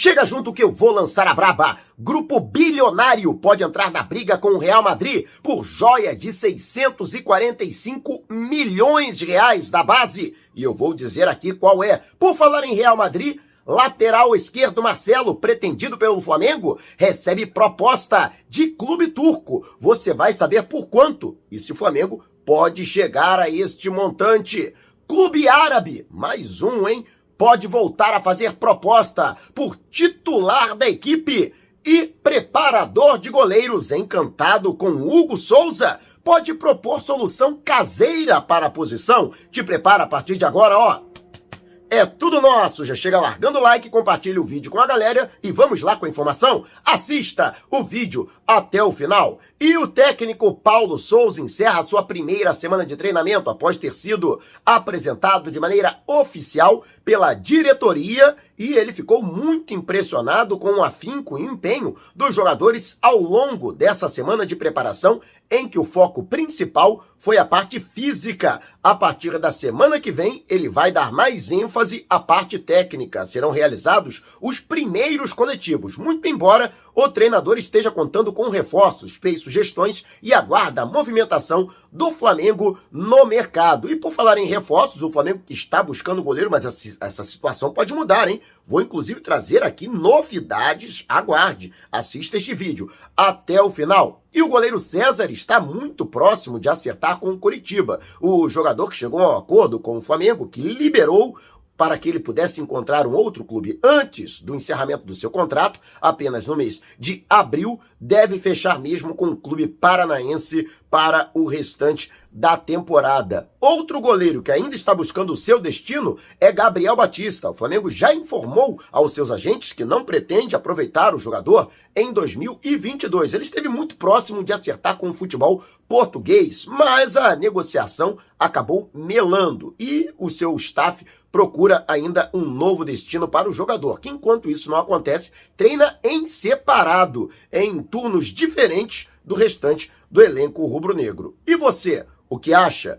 Chega junto que eu vou lançar a braba. Grupo bilionário pode entrar na briga com o Real Madrid por joia de 645 milhões de reais da base. E eu vou dizer aqui qual é. Por falar em Real Madrid, lateral esquerdo Marcelo, pretendido pelo Flamengo, recebe proposta de clube turco. Você vai saber por quanto e se o Flamengo pode chegar a este montante. Clube árabe, mais um, hein? Pode voltar a fazer proposta por titular da equipe e preparador de goleiros encantado com Hugo Souza pode propor solução caseira para a posição. Te prepara a partir de agora, ó. É tudo nosso. Já chega largando o like, compartilha o vídeo com a galera e vamos lá com a informação. Assista o vídeo até o final. E o técnico Paulo Souza encerra sua primeira semana de treinamento após ter sido apresentado de maneira oficial pela diretoria e ele ficou muito impressionado com o afinco e empenho dos jogadores ao longo dessa semana de preparação, em que o foco principal foi a parte física. A partir da semana que vem, ele vai dar mais ênfase à parte técnica. Serão realizados os primeiros coletivos, muito embora o treinador esteja contando com reforços, fez sugestões e aguarda a movimentação do Flamengo no mercado. E por falar em reforços, o Flamengo está buscando goleiro, mas essa situação pode mudar, hein? Vou inclusive trazer aqui novidades. Aguarde, assista este vídeo até o final. E o goleiro César está muito próximo de acertar com o Curitiba. O jogador que chegou a um acordo com o Flamengo, que liberou para que ele pudesse encontrar um outro clube antes do encerramento do seu contrato, apenas no mês de abril, deve fechar mesmo com o clube paranaense para o restante da temporada. Outro goleiro que ainda está buscando o seu destino é Gabriel Batista. O Flamengo já informou aos seus agentes que não pretende aproveitar o jogador em 2022. Ele esteve muito próximo de acertar com o futebol português, mas a negociação acabou melando e o seu staff procura ainda um novo destino para o jogador, que enquanto isso não acontece, treina em separado, em turnos diferentes do restante do elenco rubro-negro. E você? o que acha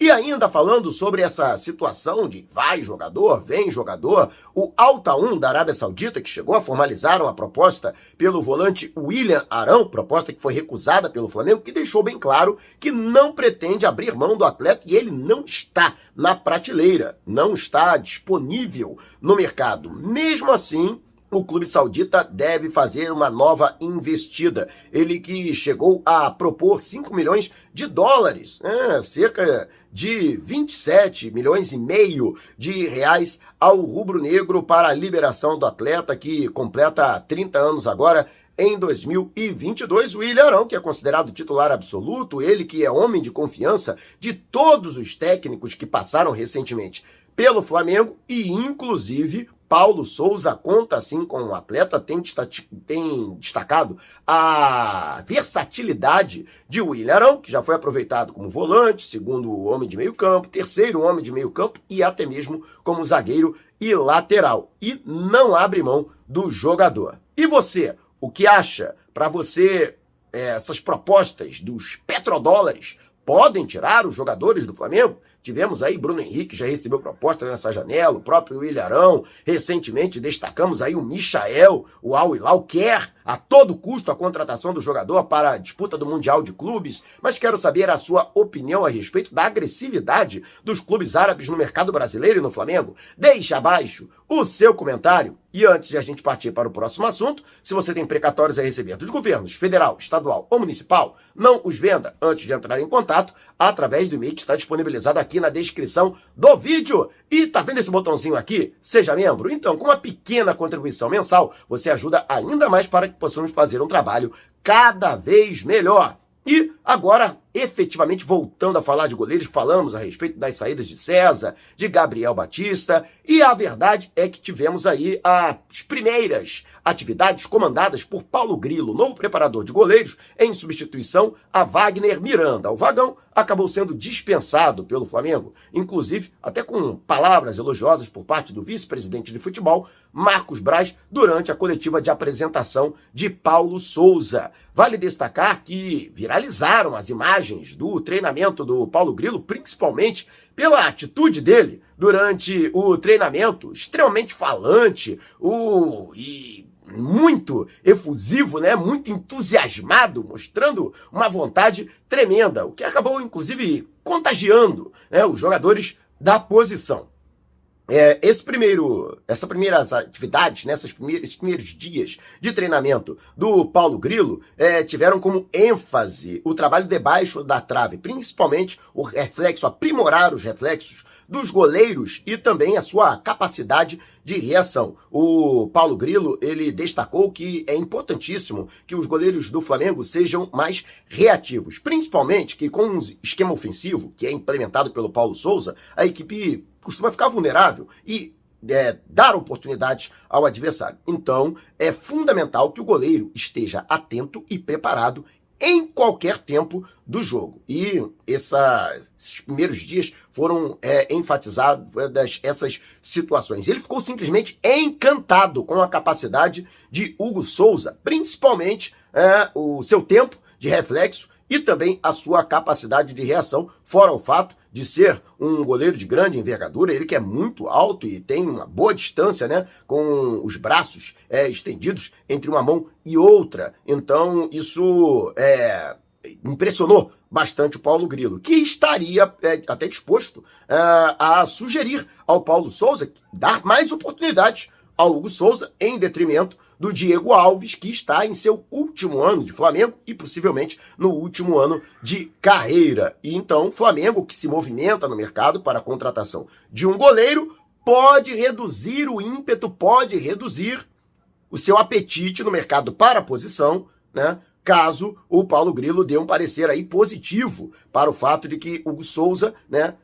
E ainda falando sobre essa situação de vai jogador, vem jogador, o Alta 1 da Arábia Saudita, que chegou a formalizar uma proposta pelo volante William Arão, proposta que foi recusada pelo Flamengo, que deixou bem claro que não pretende abrir mão do atleta e ele não está na prateleira, não está disponível no mercado. Mesmo assim, o clube saudita deve fazer uma nova investida. Ele que chegou a propor 5 milhões de dólares, né? cerca de 27 milhões e meio de reais ao rubro-negro para a liberação do atleta que completa 30 anos agora em 2022. O William Arão, que é considerado titular absoluto, ele que é homem de confiança de todos os técnicos que passaram recentemente pelo Flamengo e inclusive Paulo Souza conta assim com o atleta, tem, tem destacado a versatilidade de William Arão, que já foi aproveitado como volante, segundo homem de meio campo, terceiro homem de meio campo e até mesmo como zagueiro e lateral. E não abre mão do jogador. E você, o que acha para você é, essas propostas dos petrodólares podem tirar os jogadores do Flamengo? Tivemos aí Bruno Henrique, já recebeu proposta nessa janela, o próprio Ilharão. Recentemente destacamos aí o Michael, o Al Hilal quer a todo custo a contratação do jogador para a disputa do Mundial de Clubes, mas quero saber a sua opinião a respeito da agressividade dos clubes árabes no mercado brasileiro e no Flamengo. Deixe abaixo o seu comentário. E antes de a gente partir para o próximo assunto, se você tem precatórios a receber dos governos federal, estadual ou municipal, não os venda antes de entrar em contato através do e-mail que está disponibilizado aqui na descrição do vídeo. E tá vendo esse botãozinho aqui? Seja membro. Então, com uma pequena contribuição mensal, você ajuda ainda mais para que possamos fazer um trabalho cada vez melhor. E agora, efetivamente, voltando a falar de goleiros, falamos a respeito das saídas de César, de Gabriel Batista, e a verdade é que tivemos aí as primeiras atividades comandadas por Paulo Grilo, novo preparador de goleiros, em substituição a Wagner Miranda. O Vagão acabou sendo dispensado pelo Flamengo, inclusive até com palavras elogiosas por parte do vice-presidente de futebol, Marcos Braz, durante a coletiva de apresentação de Paulo Souza. Vale destacar que viralizaram as imagens do treinamento do Paulo Grilo, principalmente pela atitude dele durante o treinamento, extremamente falante, o e muito efusivo, né? Muito entusiasmado, mostrando uma vontade tremenda, o que acabou inclusive contagiando né, os jogadores da posição. É, esse primeiro, essa primeiras atividades, né, primeiras, esses primeiros dias de treinamento do Paulo Grilo é, tiveram como ênfase o trabalho debaixo da trave, principalmente o reflexo, aprimorar os reflexos dos goleiros e também a sua capacidade de reação. O Paulo Grilo, ele destacou que é importantíssimo que os goleiros do Flamengo sejam mais reativos, principalmente que com um esquema ofensivo que é implementado pelo Paulo Souza, a equipe costuma ficar vulnerável e é, dar oportunidades ao adversário. Então, é fundamental que o goleiro esteja atento e preparado em qualquer tempo do jogo. E essa, esses primeiros dias foram é, enfatizadas essas situações. Ele ficou simplesmente encantado com a capacidade de Hugo Souza, principalmente é, o seu tempo de reflexo e também a sua capacidade de reação, fora o fato de ser um goleiro de grande envergadura, ele que é muito alto e tem uma boa distância, né, com os braços é, estendidos entre uma mão e outra. Então, isso é, impressionou bastante o Paulo Grilo, que estaria é, até disposto é, a sugerir ao Paulo Souza dar mais oportunidades ao Hugo Souza em detrimento do Diego Alves, que está em seu último ano de Flamengo e possivelmente no último ano de carreira. E então, Flamengo, que se movimenta no mercado para a contratação de um goleiro, pode reduzir o ímpeto, pode reduzir o seu apetite no mercado para a posição, né? Caso o Paulo Grilo dê um parecer aí positivo para o fato de que o Souza, né,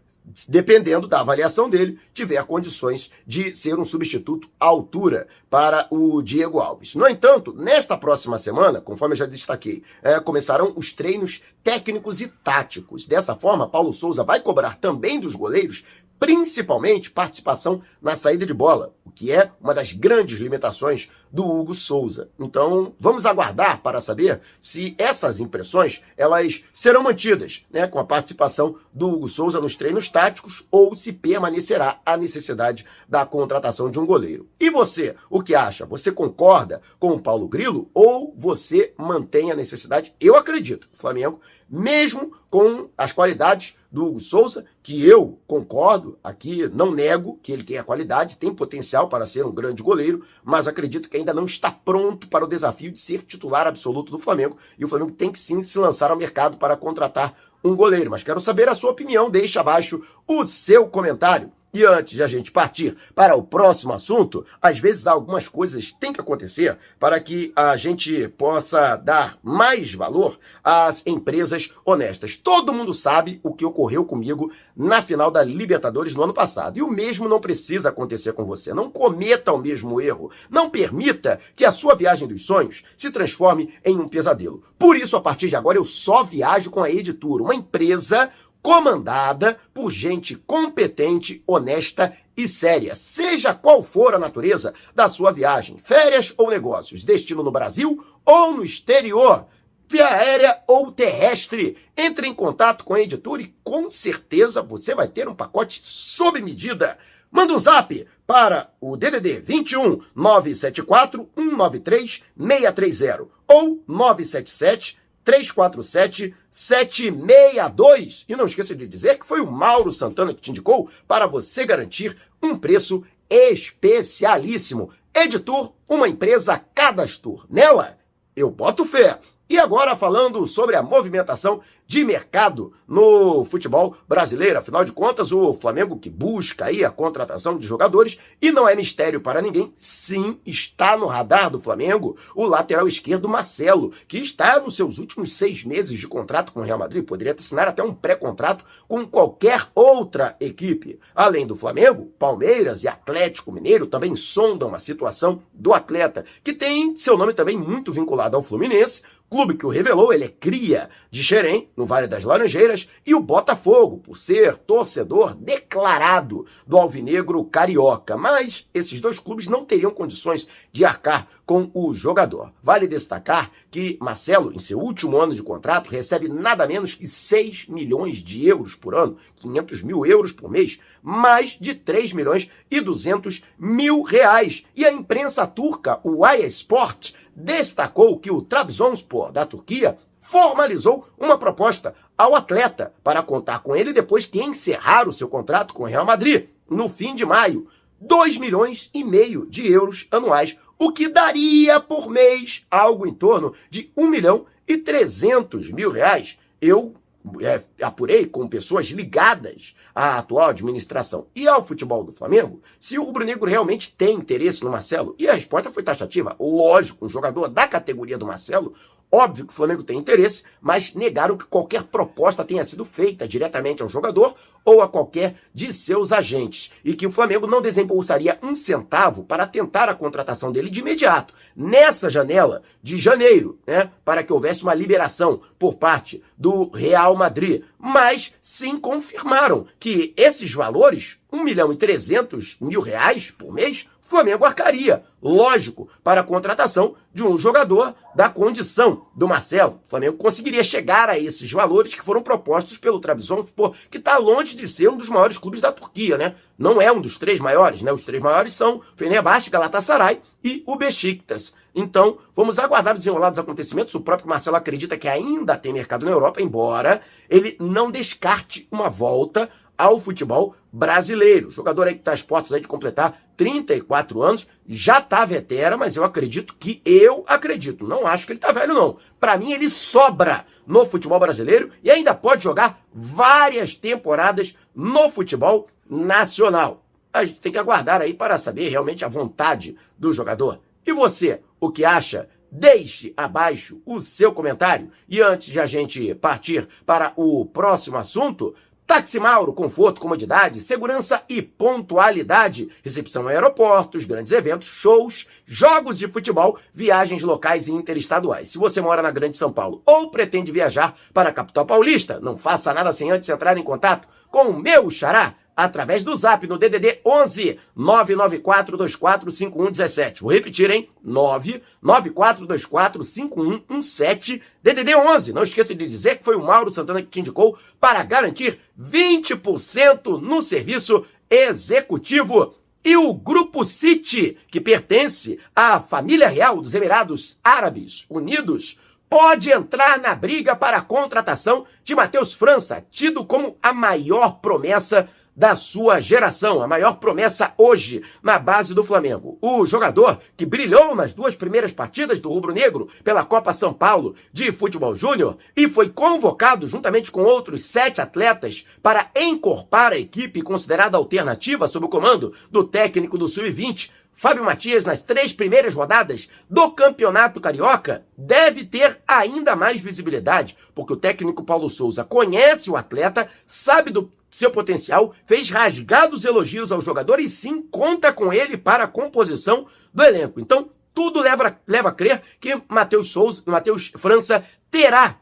dependendo da avaliação dele, tiver condições de ser um substituto à altura para o Diego Alves. No entanto, nesta próxima semana, conforme eu já destaquei, é, começarão os treinos técnicos e táticos. Dessa forma, Paulo Souza vai cobrar também dos goleiros principalmente participação na saída de bola, o que é uma das grandes limitações do Hugo Souza. Então, vamos aguardar para saber se essas impressões elas serão mantidas, né, com a participação do Hugo Souza nos treinos táticos ou se permanecerá a necessidade da contratação de um goleiro. E você, o que acha? Você concorda com o Paulo Grilo ou você mantém a necessidade? Eu acredito. Flamengo, mesmo com as qualidades do Hugo Souza, que eu concordo aqui, não nego que ele tem a qualidade, tem potencial para ser um grande goleiro, mas acredito que ainda não está pronto para o desafio de ser titular absoluto do Flamengo. E o Flamengo tem que sim se lançar ao mercado para contratar um goleiro. Mas quero saber a sua opinião, deixe abaixo o seu comentário. E antes de a gente partir para o próximo assunto, às vezes algumas coisas têm que acontecer para que a gente possa dar mais valor às empresas honestas. Todo mundo sabe o que ocorreu comigo na final da Libertadores no ano passado. E o mesmo não precisa acontecer com você. Não cometa o mesmo erro. Não permita que a sua viagem dos sonhos se transforme em um pesadelo. Por isso, a partir de agora, eu só viajo com a Editura, uma empresa comandada por gente competente, honesta e séria, seja qual for a natureza da sua viagem, férias ou negócios, destino no Brasil ou no exterior, via aérea ou terrestre. Entre em contato com a editora e com certeza você vai ter um pacote sob medida. Manda um zap para o DDD 21 974 193 630 ou 977 347 762. E não esqueça de dizer que foi o Mauro Santana que te indicou para você garantir um preço especialíssimo. Editor, uma empresa cadastro. Nela, eu boto fé. Agora falando sobre a movimentação de mercado no futebol brasileiro. Afinal de contas, o Flamengo que busca aí a contratação de jogadores e não é mistério para ninguém, sim, está no radar do Flamengo o lateral esquerdo Marcelo, que está nos seus últimos seis meses de contrato com o Real Madrid, poderia assinar até um pré-contrato com qualquer outra equipe. Além do Flamengo, Palmeiras e Atlético Mineiro também sondam a situação do atleta, que tem seu nome também muito vinculado ao Fluminense, clube que o revelou, ele é cria de Xerém, no Vale das Laranjeiras, e o Botafogo, por ser torcedor declarado do Alvinegro Carioca. Mas esses dois clubes não teriam condições de arcar com o jogador. Vale destacar que Marcelo, em seu último ano de contrato, recebe nada menos que 6 milhões de euros por ano, 500 mil euros por mês, mais de 3 milhões e 200 mil reais. E a imprensa turca, o Aya Sport, destacou que o Trabzonspor da Turquia formalizou uma proposta ao atleta para contar com ele depois que encerrar o seu contrato com o Real Madrid no fim de maio. 2 milhões e meio de euros anuais, o que daria por mês algo em torno de 1 milhão e 300 mil reais. Eu é, apurei com pessoas ligadas à atual administração e ao futebol do Flamengo se o rubro-negro realmente tem interesse no Marcelo. E a resposta foi taxativa. Lógico, um jogador da categoria do Marcelo Óbvio que o Flamengo tem interesse, mas negaram que qualquer proposta tenha sido feita diretamente ao jogador ou a qualquer de seus agentes, e que o Flamengo não desembolsaria um centavo para tentar a contratação dele de imediato, nessa janela de janeiro, né, para que houvesse uma liberação por parte do Real Madrid. Mas sim confirmaram que esses valores, 1 milhão e 300 mil reais por mês, Flamengo arcaria, lógico, para a contratação de um jogador da condição do Marcelo. O Flamengo conseguiria chegar a esses valores que foram propostos pelo Trabzonspor, que está longe de ser um dos maiores clubes da Turquia, né? Não é um dos três maiores, né? Os três maiores são Fenerbahçe, Galatasaray e o Besiktas. Então, vamos aguardar o desenrolar dos acontecimentos. O próprio Marcelo acredita que ainda tem mercado na Europa, embora ele não descarte uma volta ao futebol brasileiro. Jogador aí que está às portas aí de completar 34 anos, já tá vetera, mas eu acredito que eu acredito, não acho que ele tá velho não. Para mim ele sobra no futebol brasileiro e ainda pode jogar várias temporadas no futebol nacional. A gente tem que aguardar aí para saber realmente a vontade do jogador. E você, o que acha? Deixe abaixo o seu comentário. E antes de a gente partir para o próximo assunto, Táxi Mauro, conforto, comodidade, segurança e pontualidade. Recepção em aeroportos, grandes eventos, shows, jogos de futebol, viagens locais e interestaduais. Se você mora na Grande São Paulo ou pretende viajar para a capital paulista, não faça nada sem antes entrar em contato com o meu xará através do zap no DDD 11 994245117. Vou repetir, hein? 994245117 DDD 11. Não esqueça de dizer que foi o Mauro Santana que te indicou para garantir 20% no serviço executivo. E o Grupo City, que pertence à família real dos Emirados Árabes Unidos, pode entrar na briga para a contratação de Matheus França, tido como a maior promessa da sua geração, a maior promessa hoje na base do Flamengo. O jogador que brilhou nas duas primeiras partidas do Rubro Negro pela Copa São Paulo de Futebol Júnior e foi convocado juntamente com outros sete atletas para encorpar a equipe considerada alternativa sob o comando do técnico do Sub-20, Fábio Matias, nas três primeiras rodadas do Campeonato Carioca, deve ter ainda mais visibilidade, porque o técnico Paulo Souza conhece o atleta, sabe do seu potencial, fez rasgados elogios ao jogador e sim conta com ele para a composição do elenco. Então, tudo leva, leva a crer que Matheus Souza, Matheus França terá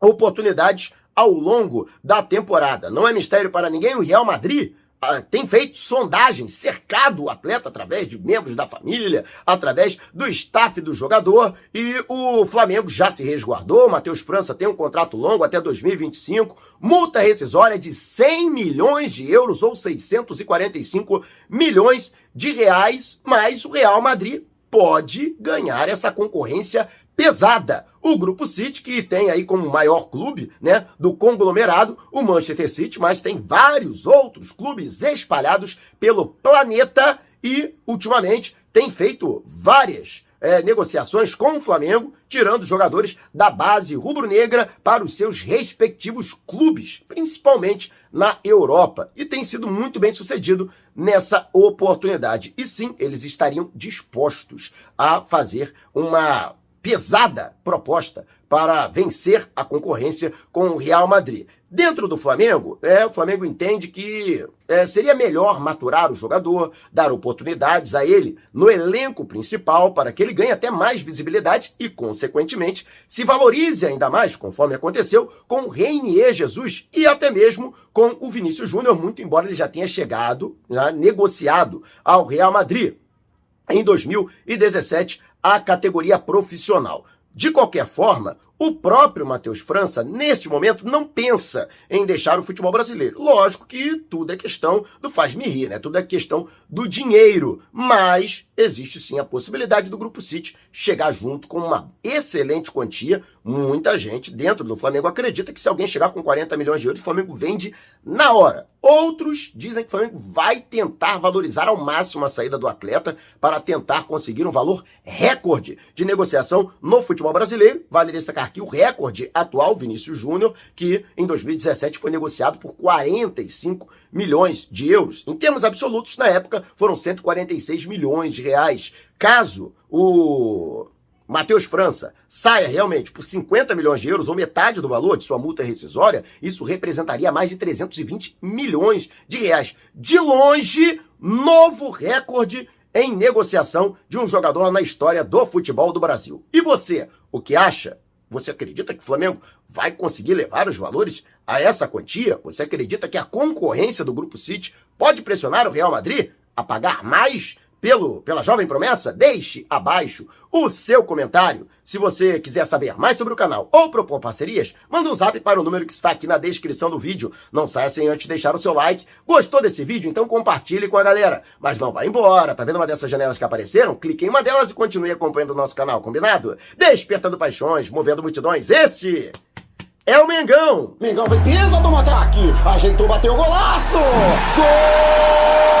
oportunidades ao longo da temporada. Não é mistério para ninguém, o Real Madrid tem feito sondagens, cercado o atleta através de membros da família, através do staff do jogador, e o Flamengo já se resguardou. Matheus França tem um contrato longo até 2025, multa rescisória de 100 milhões de euros ou 645 milhões de reais, mas o Real Madrid pode ganhar essa concorrência pesada. O Grupo City, que tem aí como maior clube né, do conglomerado o Manchester City, mas tem vários outros clubes espalhados pelo planeta e, ultimamente, tem feito várias é, negociações com o Flamengo, tirando jogadores da base rubro-negra para os seus respectivos clubes, principalmente na Europa. E tem sido muito bem sucedido nessa oportunidade. E sim, eles estariam dispostos a fazer uma pesada proposta para vencer a concorrência com o Real Madrid. Dentro do Flamengo, é, o Flamengo entende que é, seria melhor maturar o jogador, dar oportunidades a ele no elenco principal para que ele ganhe até mais visibilidade e, consequentemente, se valorize ainda mais, conforme aconteceu com o Reinier Jesus e até mesmo com o Vinícius Júnior, muito embora ele já tenha chegado, já, negociado ao Real Madrid em 2017 a categoria profissional. De qualquer forma, o próprio Matheus França, neste momento, não pensa em deixar o futebol brasileiro. Lógico que tudo é questão do faz-me rir, né? Tudo é questão do dinheiro. Mas existe sim a possibilidade do Grupo City chegar junto com uma excelente quantia. Muita gente dentro do Flamengo acredita que se alguém chegar com 40 milhões de euros, o Flamengo vende na hora. Outros dizem que o Flamengo vai tentar valorizar ao máximo a saída do atleta para tentar conseguir um valor recorde de negociação no futebol brasileiro. Vale destacar aqui o recorde atual, Vinícius Júnior, que em 2017 foi negociado por 45 milhões de euros. Em termos absolutos, na época, foram 146 milhões de reais. Caso o Matheus França saia realmente por 50 milhões de euros, ou metade do valor de sua multa rescisória, isso representaria mais de 320 milhões de reais. De longe, novo recorde em negociação de um jogador na história do futebol do Brasil. E você, o que acha? Você acredita que o Flamengo vai conseguir levar os valores a essa quantia? Você acredita que a concorrência do Grupo City pode pressionar o Real Madrid a pagar mais pelo, pela jovem promessa? Deixe abaixo o seu comentário. Se você quiser saber mais sobre o canal ou propor parcerias, manda um zap para o número que está aqui na descrição do vídeo. Não saia sem antes deixar o seu like. Gostou desse vídeo? Então compartilhe com a galera. Mas não vá embora. Tá vendo uma dessas janelas que apareceram? Clique em uma delas e continue acompanhando o nosso canal, combinado? Despertando paixões, movendo multidões. Este é o Mengão. Mengão vem pisa do ataque. Ajeitou, bateu o golaço. Gol!